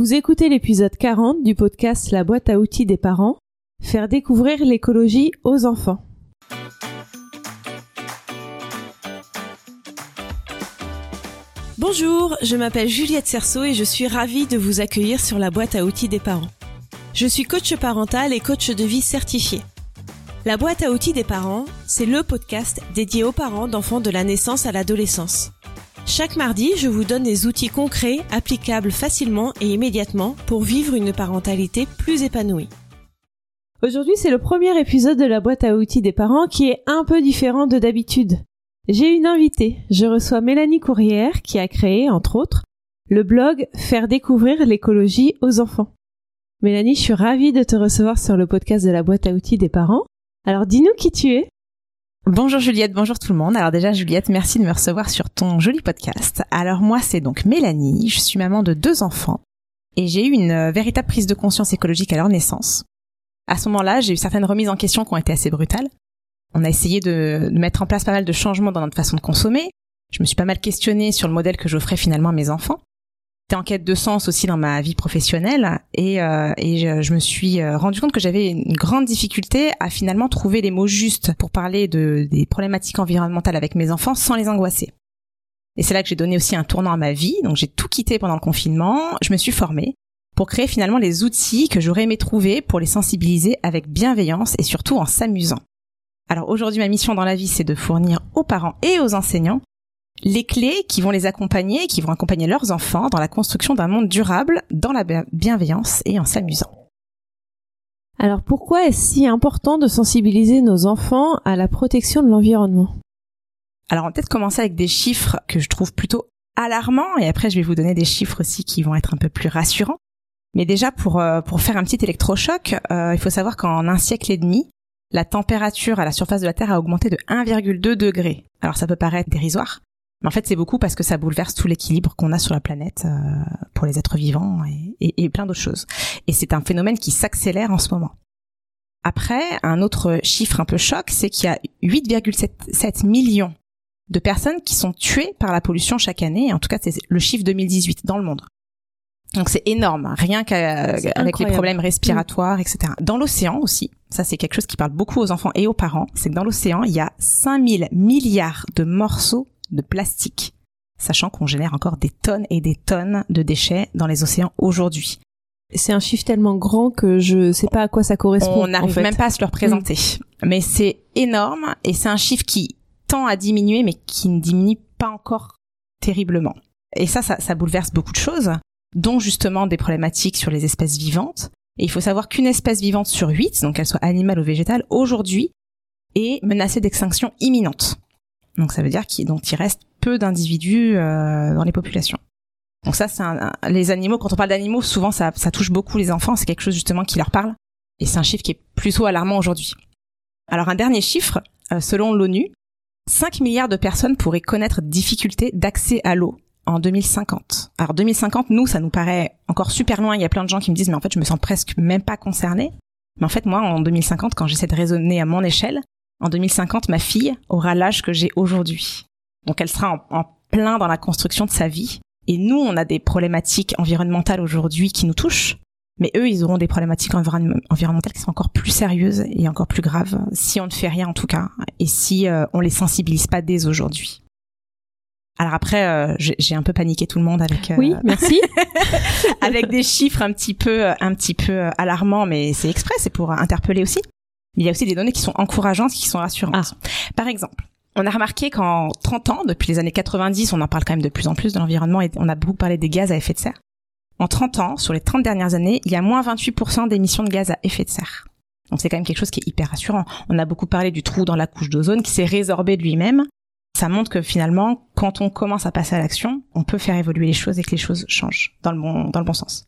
Vous écoutez l'épisode 40 du podcast La boîte à outils des parents, faire découvrir l'écologie aux enfants. Bonjour, je m'appelle Juliette Cerceau et je suis ravie de vous accueillir sur la boîte à outils des parents. Je suis coach parental et coach de vie certifié. La boîte à outils des parents, c'est le podcast dédié aux parents d'enfants de la naissance à l'adolescence. Chaque mardi, je vous donne des outils concrets, applicables facilement et immédiatement pour vivre une parentalité plus épanouie. Aujourd'hui, c'est le premier épisode de la boîte à outils des parents qui est un peu différent de d'habitude. J'ai une invitée. Je reçois Mélanie Courrière qui a créé, entre autres, le blog Faire découvrir l'écologie aux enfants. Mélanie, je suis ravie de te recevoir sur le podcast de la boîte à outils des parents. Alors dis-nous qui tu es. Bonjour Juliette, bonjour tout le monde. Alors déjà Juliette, merci de me recevoir sur ton joli podcast. Alors moi c'est donc Mélanie, je suis maman de deux enfants et j'ai eu une euh, véritable prise de conscience écologique à leur naissance. À ce moment-là, j'ai eu certaines remises en question qui ont été assez brutales. On a essayé de, de mettre en place pas mal de changements dans notre façon de consommer. Je me suis pas mal questionnée sur le modèle que j'offrais finalement à mes enfants en quête de sens aussi dans ma vie professionnelle et, euh, et je, je, me suis euh, rendu compte que j'avais une grande difficulté à finalement trouver les mots justes pour parler de des problématiques environnementales avec mes enfants sans les angoisser. Et c'est là que j'ai donné aussi un tournant à ma vie. Donc j'ai tout quitté pendant le confinement. Je me suis formée pour créer finalement les outils que j'aurais aimé trouver pour les sensibiliser avec bienveillance et surtout en s'amusant. Alors aujourd'hui, ma mission dans la vie, c'est de fournir aux parents et aux enseignants les clés qui vont les accompagner, qui vont accompagner leurs enfants dans la construction d'un monde durable, dans la bienveillance et en s'amusant. Alors pourquoi est-ce si important de sensibiliser nos enfants à la protection de l'environnement? Alors on va peut-être commencer avec des chiffres que je trouve plutôt alarmants et après je vais vous donner des chiffres aussi qui vont être un peu plus rassurants. Mais déjà pour, euh, pour faire un petit électrochoc, euh, il faut savoir qu'en un siècle et demi, la température à la surface de la Terre a augmenté de 1,2 degré. Alors ça peut paraître dérisoire, mais en fait, c'est beaucoup parce que ça bouleverse tout l'équilibre qu'on a sur la planète euh, pour les êtres vivants et, et, plein d'autres choses. Et c'est un phénomène qui s'accélère en ce moment. Après, un autre chiffre un peu choc, c'est qu'il y a 8,7 millions de personnes qui sont tuées par la pollution chaque année. En tout cas, c'est le chiffre 2018 dans le monde. Donc c'est énorme, rien qu'avec les problèmes respiratoires, etc. Dans l'océan aussi, ça c'est quelque chose qui parle beaucoup aux enfants et aux parents, c'est que dans l'océan, il y a 5000 milliards de morceaux de plastique, sachant qu'on génère encore des tonnes et des tonnes de déchets dans les océans aujourd'hui. C'est un chiffre tellement grand que je sais pas à quoi ça correspond. On n'arrive même pas à se le représenter. Mm. Mais c'est énorme et c'est un chiffre qui tend à diminuer mais qui ne diminue pas encore terriblement. Et ça, ça, ça bouleverse beaucoup de choses, dont justement des problématiques sur les espèces vivantes. Et il faut savoir qu'une espèce vivante sur huit, donc qu'elle soit animale ou végétale, aujourd'hui est menacée d'extinction imminente. Donc ça veut dire qu'il il reste peu d'individus euh, dans les populations. Donc ça, c'est les animaux. Quand on parle d'animaux, souvent ça, ça touche beaucoup les enfants. C'est quelque chose justement qui leur parle. Et c'est un chiffre qui est plutôt alarmant aujourd'hui. Alors un dernier chiffre, euh, selon l'ONU, 5 milliards de personnes pourraient connaître difficulté d'accès à l'eau en 2050. Alors 2050, nous, ça nous paraît encore super loin. Il y a plein de gens qui me disent, mais en fait, je me sens presque même pas concernée. Mais en fait, moi, en 2050, quand j'essaie de raisonner à mon échelle, en 2050, ma fille aura l'âge que j'ai aujourd'hui. Donc elle sera en, plein dans la construction de sa vie. Et nous, on a des problématiques environnementales aujourd'hui qui nous touchent. Mais eux, ils auront des problématiques environnementales qui sont encore plus sérieuses et encore plus graves, si on ne fait rien en tout cas, et si euh, on les sensibilise pas dès aujourd'hui. Alors après, euh, j'ai un peu paniqué tout le monde avec. Euh, oui, merci. avec des chiffres un petit peu, un petit peu alarmants, mais c'est exprès, c'est pour interpeller aussi. Mais il y a aussi des données qui sont encourageantes, qui sont rassurantes. Ah. Par exemple, on a remarqué qu'en 30 ans, depuis les années 90, on en parle quand même de plus en plus de l'environnement et on a beaucoup parlé des gaz à effet de serre. En 30 ans, sur les 30 dernières années, il y a moins 28% d'émissions de gaz à effet de serre. Donc c'est quand même quelque chose qui est hyper rassurant. On a beaucoup parlé du trou dans la couche d'ozone qui s'est résorbé de lui-même. Ça montre que finalement, quand on commence à passer à l'action, on peut faire évoluer les choses et que les choses changent dans le bon, dans le bon sens.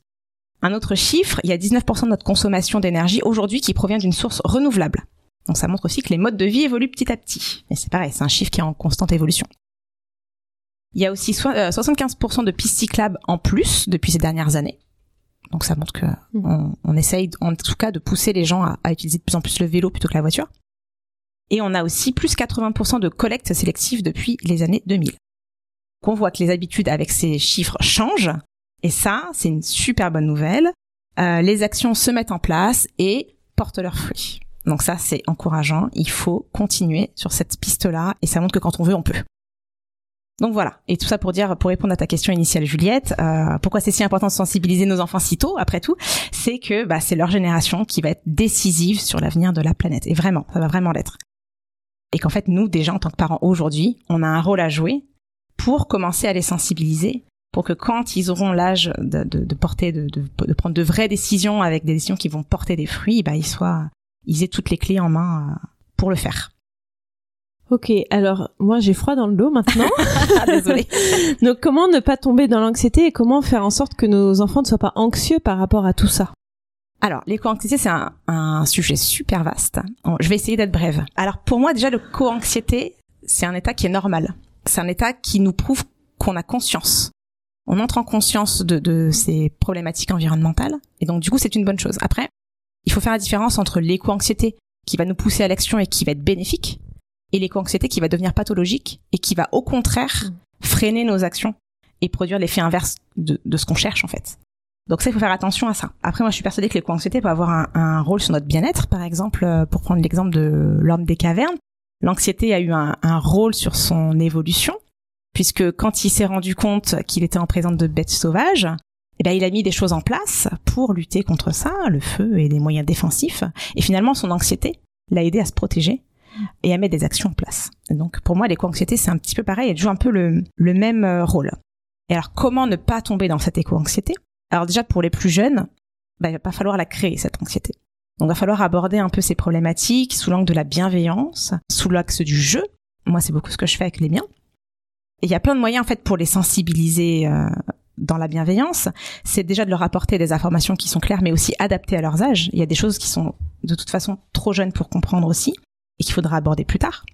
Un autre chiffre, il y a 19% de notre consommation d'énergie aujourd'hui qui provient d'une source renouvelable. Donc ça montre aussi que les modes de vie évoluent petit à petit. Et c'est pareil, c'est un chiffre qui est en constante évolution. Il y a aussi 75% euh, de pistes cyclables en plus depuis ces dernières années. Donc ça montre que mmh. on, essaye en tout cas de pousser les gens à, utiliser de plus en plus le vélo plutôt que la voiture. Et on a aussi plus 80% de collecte sélective depuis les années 2000. Qu'on voit que les habitudes avec ces chiffres changent, Et ça, c'est une super bonne nouvelle. Euh, les actions se mettent en place et portent leurs fruits. Donc ça, c'est encourageant. Il faut continuer sur cette piste-là et ça montre que quand on veut, on peut. Donc voilà. Et tout ça pour dire, pour répondre à ta question initiale, Juliette, euh, pourquoi c'est si important de sensibiliser nos enfants si tôt, après tout, c'est que bah, c'est leur génération qui va être décisive sur l'avenir de la planète. Et vraiment, ça va vraiment l'être. Et qu'en fait, nous, déjà, en tant que parents aujourd'hui, on a un rôle à jouer pour commencer à les sensibiliser, pour que quand ils auront l'âge de, de, de, porter, de, de, prendre de vraies décisions avec des décisions qui vont porter des fruits, bah, ils soient, ils aient toutes les clés en main euh, pour le faire. Ok, alors moi j'ai froid dans le dos maintenant. Ah, désolée. Donc comment ne pas tomber dans l'anxiété et comment faire en sorte que nos enfants ne soient pas anxieux par rapport à tout ça? Alors, l'éco-anxiété, c'est un, un, sujet super vaste. Je vais essayer d'être brève. Alors, pour moi, déjà, le co-anxiété, c'est un état qui est normal. C'est un état qui nous prouve qu'on a conscience. On entre en conscience de, de ces problématiques environnementales, et donc, du coup, c'est une bonne chose. Après, il faut faire la différence entre l'éco-anxiété, qui va nous pousser à l'action et qui va être bénéfique, et l'éco-anxiété qui va devenir pathologique et qui va au contraire mm. freiner nos actions et produire l'effet inverse de, de ce qu'on cherche en fait. Donc ça, il faut faire attention à ça. Après, moi, je suis persuadée que l'éco-anxiété peut avoir un, un, rôle sur notre bien-être. Par exemple, euh, pour prendre l'exemple de l'homme des cavernes, l'anxiété a eu un, un, rôle sur son évolution, puisque quand il s'est rendu compte qu'il était en présence de bêtes sauvages, eh bien, il a mis des choses en place pour lutter contre ça, le feu et des moyens défensifs. Et finalement, son anxiété l'a aidé à se protéger et à mettre des actions en place. donc pour moi, l'éco-anxiété, c'est un petit peu pareil, elle joue un peu le, même euh, rôle. Et alors comment ne pas tomber dans cette éco-anxiété? Alors déjà pour les plus jeunes, bah, il va pas falloir la créer, cette anxiété. Donc il va falloir aborder un peu ces problématiques sous l'angle de la bienveillance, sous l'axe du jeu. Moi, c'est beaucoup ce que je fais avec les miens. Il y a plein de moyens en fait pour les sensibiliser euh, dans la bienveillance. C'est déjà de leur apporter des informations qui sont claires, mais aussi adaptées à leurs âges. Il y a des choses qui sont de toute façon trop jeunes pour comprendre aussi et qu'il faudra aborder plus tard.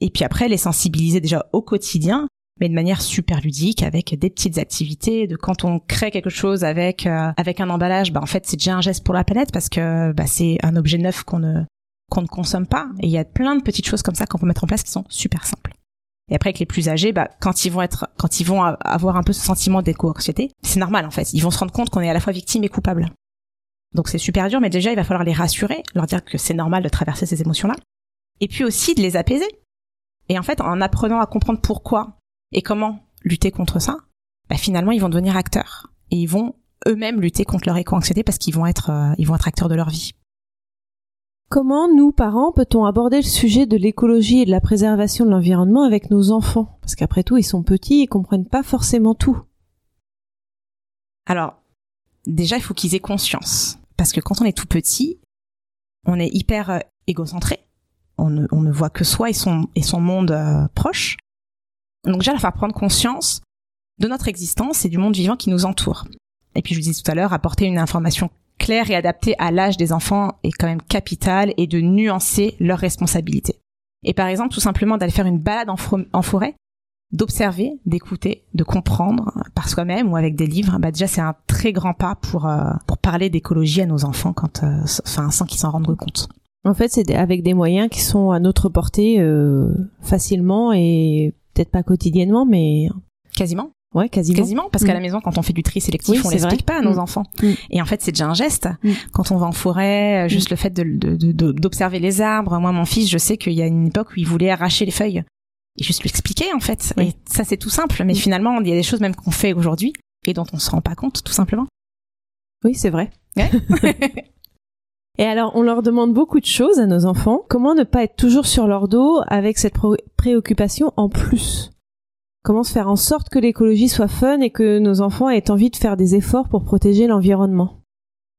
Et puis après, les sensibiliser déjà au quotidien, mais de manière super ludique, avec des petites activités. De quand on crée quelque chose avec euh, avec un emballage, bah en fait c'est déjà un geste pour la planète parce que bah, c'est un objet neuf qu'on ne qu'on ne consomme pas. Et il y a plein de petites choses comme ça qu'on peut mettre en place qui sont super simples. Et après avec les plus âgés, bah quand ils vont être, quand ils vont avoir un peu ce sentiment d'éco-anxiété, c'est normal en fait. Ils vont se rendre compte qu'on est à la fois victime et coupable. Donc c'est super dur, mais déjà il va falloir les rassurer, leur dire que c'est normal de traverser ces émotions-là et puis aussi de les apaiser. Et en fait, en apprenant à comprendre pourquoi et comment lutter contre ça, bah finalement, ils vont devenir acteurs et ils vont eux-mêmes lutter contre leur éco-anxiété parce qu'ils vont être, euh, ils vont être acteurs de leur vie. Comment nous, parents, peut-on aborder le sujet de l'écologie et de la préservation de l'environnement avec nos enfants? Parce qu'après tout, ils sont petits et comprennent pas forcément tout. Alors, déjà, il faut qu'ils aient conscience. Parce que quand on est tout petit, on est hyper euh, égocentré on ne, voit que soi et son, monde euh, proche. Donc déjà, il faire prendre conscience de notre existence et du monde vivant qui nous entoure. Et puis je vous disais tout à l'heure, apporter une information claire et adaptée à l'âge des enfants est quand même capital et de nuancer leurs responsabilités. Et par exemple, tout simplement d'aller faire une balade en, forêt, d'observer, d'écouter, de comprendre par soi-même ou avec des livres, bah déjà c'est un très grand pas pour euh, pour parler d'écologie à nos enfants quand, euh, enfin sans qu'ils s'en rendent compte. En fait, c'est avec des moyens qui sont à notre portée euh, facilement et peut-être pas quotidiennement, mais quasiment. Ouais, quasiment. Quasiment, parce qu'à la mm. maison, quand on fait du tri sélectif, on l'explique pas à nos mm. enfants. Mm. Et en fait, c'est déjà un geste. Quand on va en forêt, euh, juste le fait d'observer de, les arbres. Moi, mon fils, je sais qu'il y a une époque où il voulait arracher les feuilles. Et juste lui expliquer, en fait. Et ça, c'est tout simple. Mais finalement, il y a des choses même qu'on fait aujourd'hui et dont on se rend pas compte, tout simplement. Oui, c'est vrai. Et alors, on leur demande beaucoup de choses à nos enfants. Comment ne pas être toujours sur leur dos avec cette préoccupation en plus? Comment se faire en sorte que l'écologie soit fun et que nos enfants aient envie de faire des efforts pour protéger l'environnement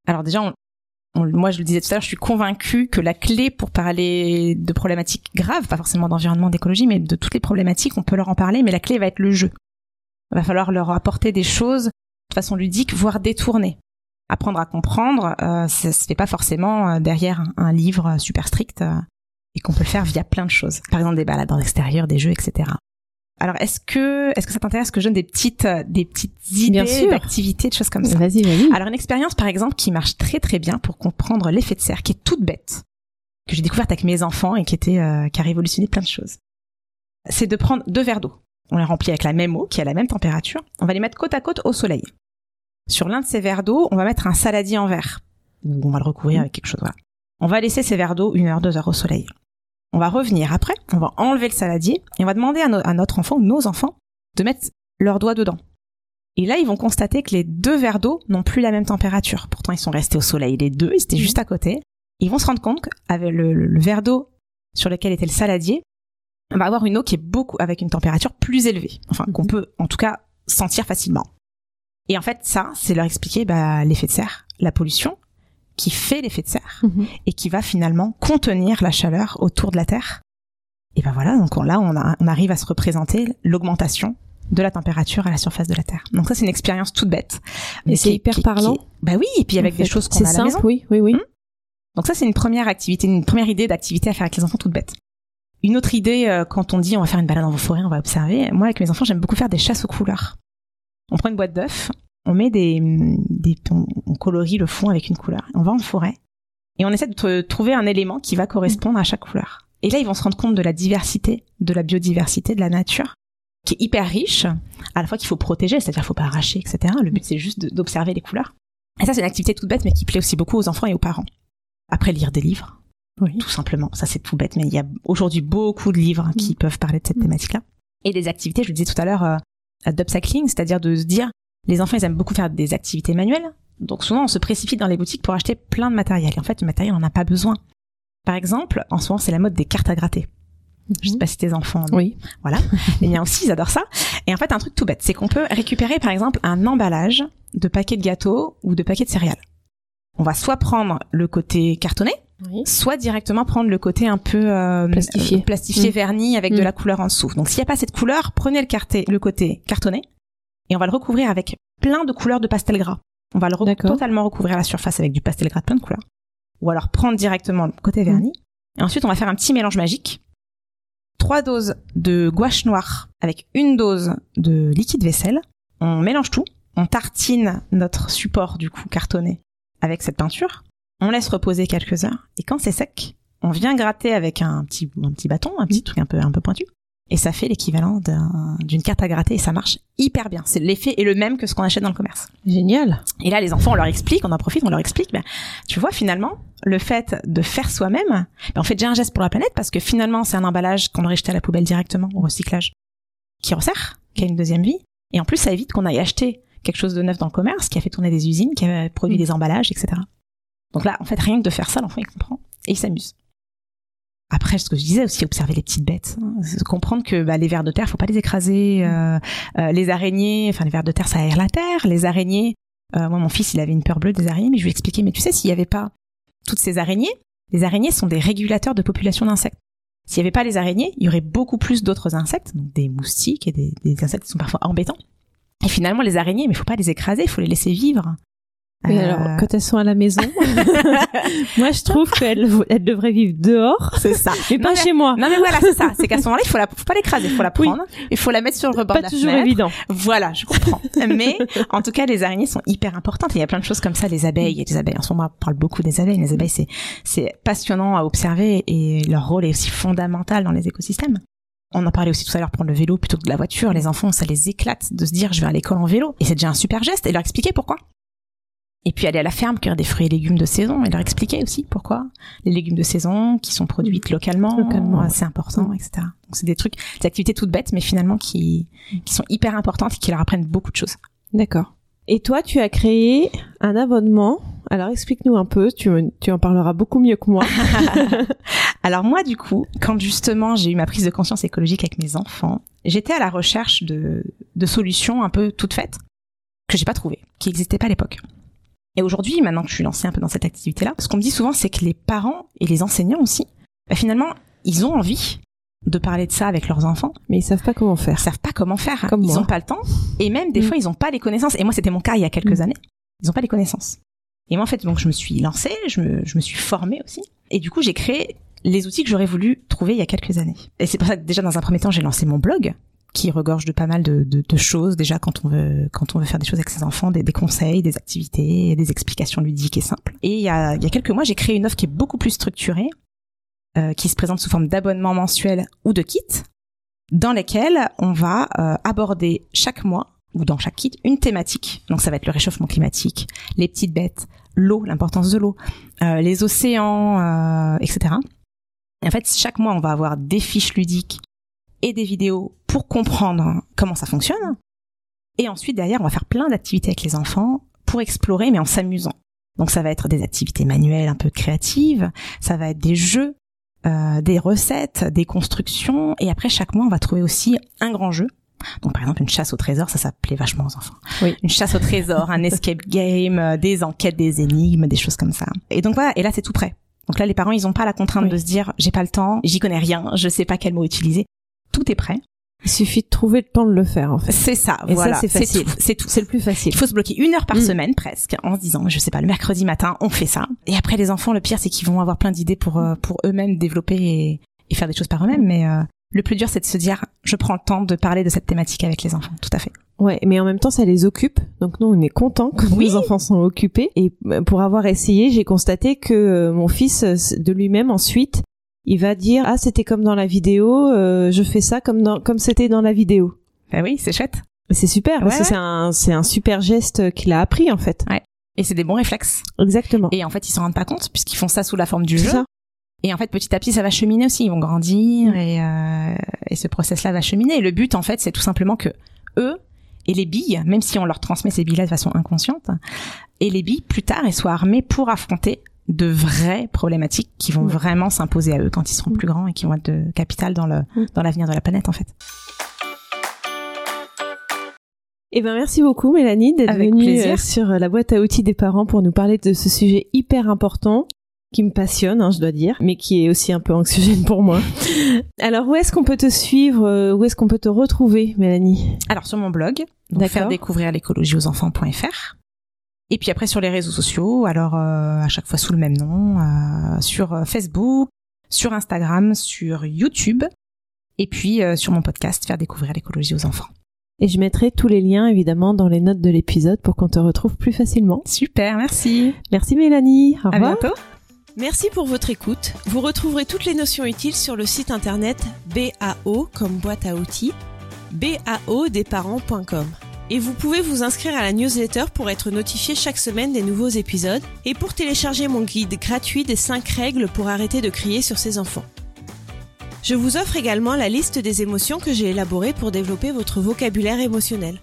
Alors déjà, moi je le disais tout à l'heure, je suis convaincue que la clé pour parler de problématiques graves, pas forcément d'environnement, d'écologie, mais de toutes les problématiques, on peut leur en parler, mais la clé va être le jeu. Il va falloir leur apporter des choses de façon ludique, voire détournée apprendre à comprendre, euh, ça se fait pas forcément euh, derrière un, livre super strict euh, et qu'on peut faire via plein de choses. Par exemple des balades dans l'extérieur, des jeux, etc. Alors est-ce que est-ce que ça t'intéresse que je donne des petites euh, des petites idées d'activités, de choses comme ça Vas-y, vas-y. Alors une expérience par exemple qui marche très très bien pour comprendre l'effet de serre, qui est toute bête, que j'ai découverte avec mes enfants et qui était qui a révolutionné plein de choses. C'est de prendre deux verres d'eau. On les remplit avec la même eau qui a la même température. On va les mettre côte à côte au soleil. Sur l'un de ces verres d'eau, on va mettre un saladier en verre. Ou on va le recouvrir avec quelque chose. Voilà. On va laisser ces verres d'eau une heure, deux heures au soleil. On va revenir après, on va enlever le saladier et on va demander à, à notre enfant ou nos enfants de mettre leurs doigts dedans. Et là, ils vont constater que les deux verres d'eau n'ont plus la même température. Pourtant, ils sont restés au soleil, les deux, ils étaient juste à côté. Ils vont se rendre compte qu'avec le, verre d'eau sur lequel était le saladier, on va avoir une eau qui est beaucoup, avec une température plus élevée. Enfin, qu'on mhm. peut, en tout cas, sentir facilement. Et en fait, ça, c'est leur expliquer bah, l'effet de serre, la pollution, qui fait l'effet de serre, mhm. et qui va finalement contenir la chaleur autour de la Terre. Et ben voilà, donc là, on, on arrive à se représenter l'augmentation de la température à la surface de la Terre. Donc ça, c'est une expérience toute bête. Mais c'est hyper parlant. Bah oui, et puis avec des choses qu'on a à la maison. Oui, oui, oui. Hmm Donc ça, c'est une première activité, une première idée d'activité à faire avec les enfants toute bête. Une autre idée, euh, quand on dit on va faire une balade dans vos forêts, on va observer. Moi, avec mes enfants, j'aime beaucoup faire des chasses aux couleurs. On prend une boîte d'œufs, on met des, des on, colorie le fond avec une couleur. On va en forêt et on essaie de trouver un élément qui va correspondre à chaque couleur. Et là, ils vont se rendre compte de la diversité, de la biodiversité, de la nature qui est hyper riche, à la fois qu'il faut protéger, c'est-à-dire qu'il faut pas arracher, etc. Le but c'est juste d'observer les couleurs. Et ça c'est une activité toute bête, mais qui plaît aussi beaucoup aux enfants et aux parents. Après lire des livres, oui. tout simplement. Ça c'est tout bête, mais il y a aujourd'hui beaucoup de livres qui mm. peuvent parler de cette mm. thématique-là. Et des activités, je le disais tout à l'heure, euh, d'upcycling, c'est-à-dire de se dire, les enfants ils aiment beaucoup faire des activités manuelles. Donc souvent on se précipite dans les boutiques pour acheter plein de matériel. Et en fait le matériel on n'a pas besoin. Par exemple, en ce moment c'est la mode des cartes à gratter. Je sais mhm. pas si tes enfants. Oui. Voilà. Les miens aussi, ils adorent ça. Et en fait, un truc tout bête, c'est qu'on peut récupérer, par exemple, un emballage de paquets de gâteaux ou de paquets de céréales. On va soit prendre le côté cartonné, soit directement prendre le côté un peu euh, plastifié, plastifié mm. verni avec de la couleur en dessous. Donc, s'il n'y a pas cette couleur, prenez le, carté, le côté cartonné et on va le recouvrir avec plein de couleurs de pastel gras. On va le totalement recouvrir la surface avec du pastel gras de plein de couleurs. Ou alors prendre directement le côté verni. Et ensuite, on va faire un petit mélange magique trois doses de gouache noire avec une dose de liquide vaisselle. On mélange tout, on tartine notre support du coup cartonné avec cette peinture. On laisse reposer quelques heures et quand c'est sec, on vient gratter avec un petit un petit bâton, un petit truc un peu un peu pointu et ça fait l'équivalent d'une carte à gratter et ça marche hyper bien. C'est l'effet est le même que ce qu'on achète dans le commerce. Génial. Et là, les enfants, on leur explique, on en profite, on leur explique. Ben, tu vois, finalement, le fait de faire soi-même, ben, on fait déjà un geste pour la planète parce que finalement, c'est un emballage qu'on aurait jeté à la poubelle directement au recyclage, qui resserre, qui a une deuxième vie. Et en plus, ça évite qu'on aille acheter quelque chose de neuf dans le commerce, qui a fait tourner des usines, qui a produit mm. des emballages, etc. Donc là, en fait, rien que de faire ça, l'enfant il comprend et il s'amuse. Après, ce que je disais aussi, observer les petites bêtes, hein. comprendre que bah, les vers de terre, faut pas les écraser. Euh, euh, les araignées, enfin les vers de terre, ça aère la terre. Les araignées, euh, moi mon fils, il avait une peur bleue des araignées, mais je lui ai expliqué, mais tu sais, s'il y avait pas toutes ces araignées, les araignées sont des régulateurs de population d'insectes. S'il y avait pas les araignées, il y aurait beaucoup plus d'autres insectes, donc des moustiques et des, des, insectes qui sont parfois embêtants. Et finalement, les araignées, mais faut pas les écraser, faut les laisser vivre. Mais alors, euh. quand elles sont à la maison, moi je trouve qu'elles elles devraient vivre dehors. C'est ça. Mais pas chez moi. Non mais voilà, c'est ça. C'est qu'à ce moment-là, il faut la, faut pas l'écraser, il faut la prendre, il faut la mettre sur le rebord pas de la toujours évident. Voilà, je comprends. mais en tout cas, les araignées sont hyper importantes. il y a plein de choses comme ça. Les abeilles, et les abeilles. En ce moment, on parle beaucoup des abeilles. Les abeilles, c'est c'est passionnant à observer et leur rôle est aussi fondamental dans les écosystèmes. On en parlait aussi tout à l'heure prendre le vélo plutôt que de la voiture. Les enfants, ça les éclate de se dire je vais à l'école en vélo. Et c'est déjà un super geste. Et leur expliquer pourquoi. Et puis aller à la ferme cueillir des fruits et légumes de saison et leur expliquer aussi pourquoi les légumes de saison qui sont produits localement, localement c'est important, etc. Donc c'est des trucs, des activités toutes bêtes, mais finalement qui qui sont hyper importantes et qui leur apprennent beaucoup de choses. D'accord. Et toi, tu as créé un abonnement. Alors explique-nous un peu, tu, tu en parleras beaucoup mieux que moi. Alors moi, du coup, quand justement j'ai eu ma prise de conscience écologique avec mes enfants, j'étais à la recherche de, de solutions un peu toutes faites que j'ai pas trouvées, qui n'existaient pas à l'époque. Et aujourd'hui, maintenant que je suis lancée un peu dans cette activité-là, ce qu'on me dit souvent, c'est que les parents et les enseignants aussi, bah finalement, ils ont envie de parler de ça avec leurs enfants, mais ils savent pas comment faire. Ils savent pas comment faire. Comme ils ont pas le temps, et même des mm. fois, ils ont pas les connaissances. Et moi, c'était mon cas il y a quelques mm. années. Ils ont pas les connaissances. Et moi, en fait, donc, je me suis lancée, je me, je me suis formée aussi. Et du coup, j'ai créé les outils que j'aurais voulu trouver il y a quelques années. Et c'est pour ça que déjà, dans un premier temps, j'ai lancé mon blog, qui regorge de pas mal de, de, de, choses déjà quand on veut quand on veut faire des choses avec ses enfants, des, des conseils, des activités, des explications ludiques et simples. Et il y a, il y a quelques mois, j'ai créé une offre qui est beaucoup plus structurée, euh, qui se présente sous forme d'abonnement mensuel ou de kit, dans lesquels on va euh, aborder chaque mois ou dans chaque kit une thématique. Donc ça va être le réchauffement climatique, les petites bêtes, l'eau, l'importance de l'eau, euh, les océans, euh, etc. Et en fait, chaque mois, on va avoir des fiches ludiques et des vidéos pour comprendre comment ça fonctionne. Et ensuite, derrière, on va faire plein d'activités avec les enfants pour explorer, mais en s'amusant. Donc ça va être des activités manuelles un peu créatives, ça va être des jeux, euh, des recettes, des constructions, et après chaque mois on va trouver aussi un grand jeu. Donc par exemple une chasse au trésor, ça ça plaît vachement aux enfants. Oui. Une chasse au trésor, un escape game, euh, des enquêtes, des énigmes, des choses comme ça. Et donc voilà, et là c'est tout prêt. Donc là les parents ils ont pas la contrainte Oui. de se dire j'ai pas le temps, j'y connais rien, je sais pas quel mot utiliser. Tout est prêt. Il suffit de trouver le temps de le faire, en fait. C'est ça, Et voilà. c'est facile. C'est tout. C'est le plus facile. Il faut se bloquer une heure par Mm. semaine presque en se disant je sais pas le mercredi matin on fait ça et après les enfants le pire c'est qu'ils vont avoir plein d'idées pour euh, pour eux-mêmes développer et, et faire des choses par eux-mêmes mais euh, le plus dur c'est de se dire je prends le temps de parler de cette thématique avec les enfants tout à fait Ouais, mais en même temps, ça les occupe. Donc nous, on est content quand Oui. nos enfants sont occupés. Et euh, pour avoir essayé, j'ai constaté que mon fils, de lui-même, ensuite, il va dire ah c'était comme dans la vidéo, euh, je fais ça comme dans comme c'était dans la vidéo. bah oui c'est chouette Et C'est super Ouais, ouais. c'est un c'est un super geste qu'il a appris en fait. et c'est des bons réflexes Exactement. et en fait ils s'en rendent pas compte puisqu'ils font ça sous la forme du jeu ça. et en fait petit à petit ça va cheminer aussi ils vont grandir et euh, et ce process là va cheminer et le but en fait c'est tout simplement que eux et les billes, même si on leur transmet ces billes-là de façon inconsciente, et les billes, plus tard, elles soient armées pour affronter de vraies problématiques qui vont vraiment s'imposer à eux quand ils seront Mm. plus grands et qui vont être de capital dans le Mm. dans l'avenir de la planète en fait. Eh ben merci beaucoup Mélanie d'être Avec venue plaisir. euh, sur euh, la boîte à outils des parents pour nous parler de ce sujet hyper important qui me passionne, hein, je dois dire, mais qui est aussi un peu anxiogène pour moi. Alors où est-ce qu'on peut te suivre, euh, où est-ce qu'on peut te retrouver, Mélanie? Alors sur mon blog, donc faire découvrir l'écologie aux enfants.fr. Et puis après sur les réseaux sociaux, alors euh, à chaque fois sous le même nom, euh, sur euh, Facebook, sur Instagram, sur YouTube, et puis euh, sur mon podcast faire découvrir l'écologie aux enfants. Et je mettrai tous les liens évidemment dans les notes de l'épisode pour qu'on te retrouve plus facilement. Super, merci. Merci Mélanie. Au À revoir. bientôt. Merci pour votre écoute. Vous retrouverez toutes les notions utiles sur le site internet BAO comme boîte à outils, baodesparents.com. Et vous pouvez vous inscrire à la newsletter pour être notifié chaque semaine des nouveaux épisodes et pour télécharger mon guide gratuit des 5 règles pour arrêter de crier sur ses enfants. Je vous offre également la liste des émotions que j'ai élaborées pour développer votre vocabulaire émotionnel.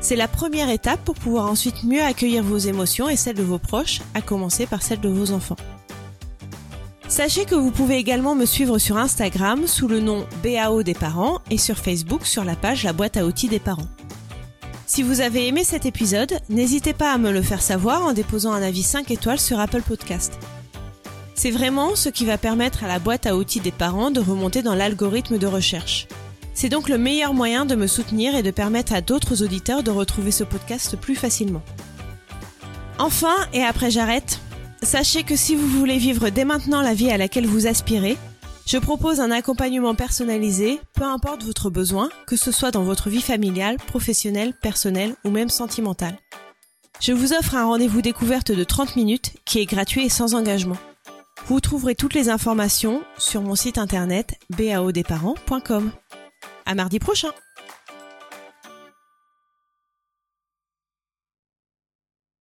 C'est la première étape pour pouvoir ensuite mieux accueillir vos émotions et celles de vos proches, à commencer par celles de vos enfants. Sachez que vous pouvez également me suivre sur Instagram sous le nom BAO des parents et sur Facebook sur la page La boîte à outils des parents. Si vous avez aimé cet épisode, n'hésitez pas à me le faire savoir en déposant un avis 5 étoiles sur Apple Podcast. C'est vraiment ce qui va permettre à la boîte à outils des parents de remonter dans l'algorithme de recherche. C'est donc le meilleur moyen de me soutenir et de permettre à d'autres auditeurs de retrouver ce podcast plus facilement. Enfin, et après j'arrête, Sachez que si vous voulez vivre dès maintenant la vie à laquelle vous aspirez, je propose un accompagnement personnalisé, peu importe votre besoin, que ce soit dans votre vie familiale, professionnelle, personnelle ou même sentimentale. Je vous offre un rendez-vous découverte de 30 minutes qui est gratuit et sans engagement. Vous trouverez toutes les informations sur mon site internet baodesparents.com. À mardi prochain!